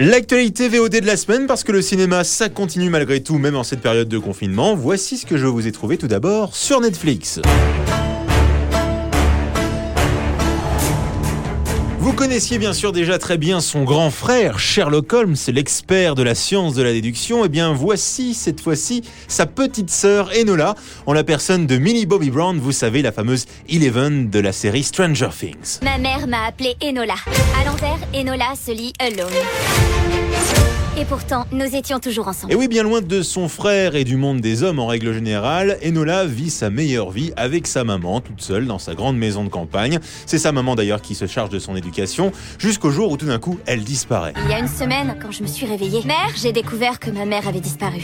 L'actualité VOD de la semaine, parce que le cinéma, ça continue malgré tout, même en cette période de confinement. Voici ce que je vous ai trouvé tout d'abord sur Netflix. Connaissiez bien sûr déjà très bien son grand frère, Sherlock Holmes, l'expert de la science de la déduction. Et eh bien voici cette fois-ci sa petite sœur Enola, en la personne de Millie Bobby Brown, vous savez, la fameuse Eleven de la série Stranger Things. Ma mère m'a appelée Enola. À l'envers, Enola se lit Alone. Et pourtant, nous étions toujours ensemble. Et oui, bien loin de son frère et du monde des hommes en règle générale, Enola vit sa meilleure vie avec sa maman, toute seule dans sa grande maison de campagne. C'est sa maman d'ailleurs qui se charge de son éducation, jusqu'au jour où tout d'un coup, elle disparaît. Il y a une semaine, quand je me suis réveillée, mère, j'ai découvert que ma mère avait disparu.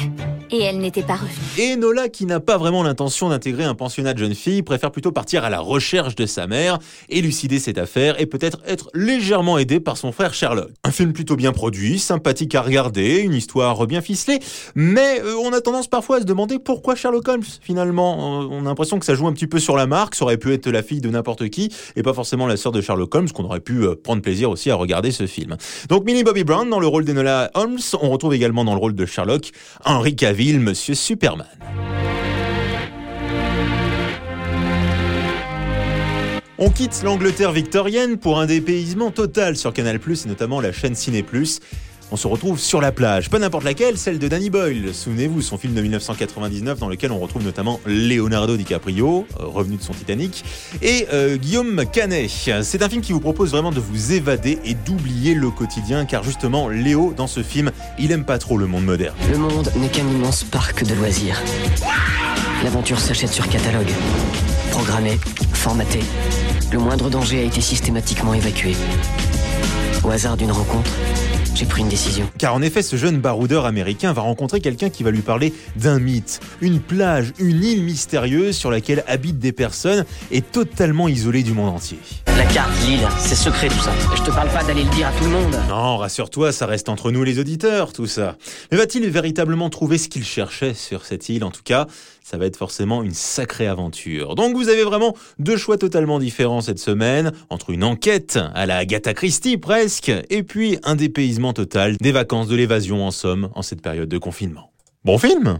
Et elle n'était pas revenue. Et Enola, qui n'a pas vraiment l'intention d'intégrer un pensionnat de jeune fille, préfère plutôt partir à la recherche de sa mère, élucider cette affaire et peut-être être légèrement aidée par son frère Sherlock. Un film plutôt bien produit, sympathique à regarder une histoire bien ficelée, mais euh, on a tendance parfois à se demander pourquoi Sherlock Holmes finalement. Euh, on a l'impression que ça joue un petit peu sur la marque, ça aurait pu être la fille de n'importe qui et pas forcément la sœur de Sherlock Holmes, qu'on aurait pu euh, prendre plaisir aussi à regarder ce film. Donc Millie Bobby Brown dans le rôle d'Enola Holmes, on retrouve également dans le rôle de Sherlock Henry Cavill, Monsieur Superman. On quitte l'Angleterre victorienne pour un dépaysement total sur Canal+, et notamment la chaîne Ciné+. On se retrouve sur la plage, pas n'importe laquelle, celle de Danny Boyle. Souvenez-vous, son film de 1999 dans lequel on retrouve notamment Leonardo DiCaprio, euh, revenu de son Titanic, et euh, Guillaume Canet. C'est un film qui vous propose vraiment de vous évader et d'oublier le quotidien, car justement, Léo, dans ce film, il aime pas trop le monde moderne. Le monde n'est qu'un immense parc de loisirs. L'aventure s'achète sur catalogue. Programmé, formaté. Le moindre danger a été systématiquement évacué. Au hasard d'une rencontre, j'ai pris une décision. Car en effet, ce jeune baroudeur américain va rencontrer quelqu'un qui va lui parler d'un mythe, une plage, une île mystérieuse sur laquelle habitent des personnes et totalement isolées du monde entier. La carte, l'île, c'est secret tout ça. Je te parle pas d'aller le dire à tout le monde. Non, rassure-toi, ça reste entre nous les auditeurs, tout ça. Mais va-t-il véritablement trouver ce qu'il cherchait sur cette île En tout cas, ça va être forcément une sacrée aventure. Donc vous avez vraiment deux choix totalement différents cette semaine, entre une enquête à la Agatha Christie presque, et puis un dépaysement total, des vacances de l'évasion en somme, en cette période de confinement. Bon film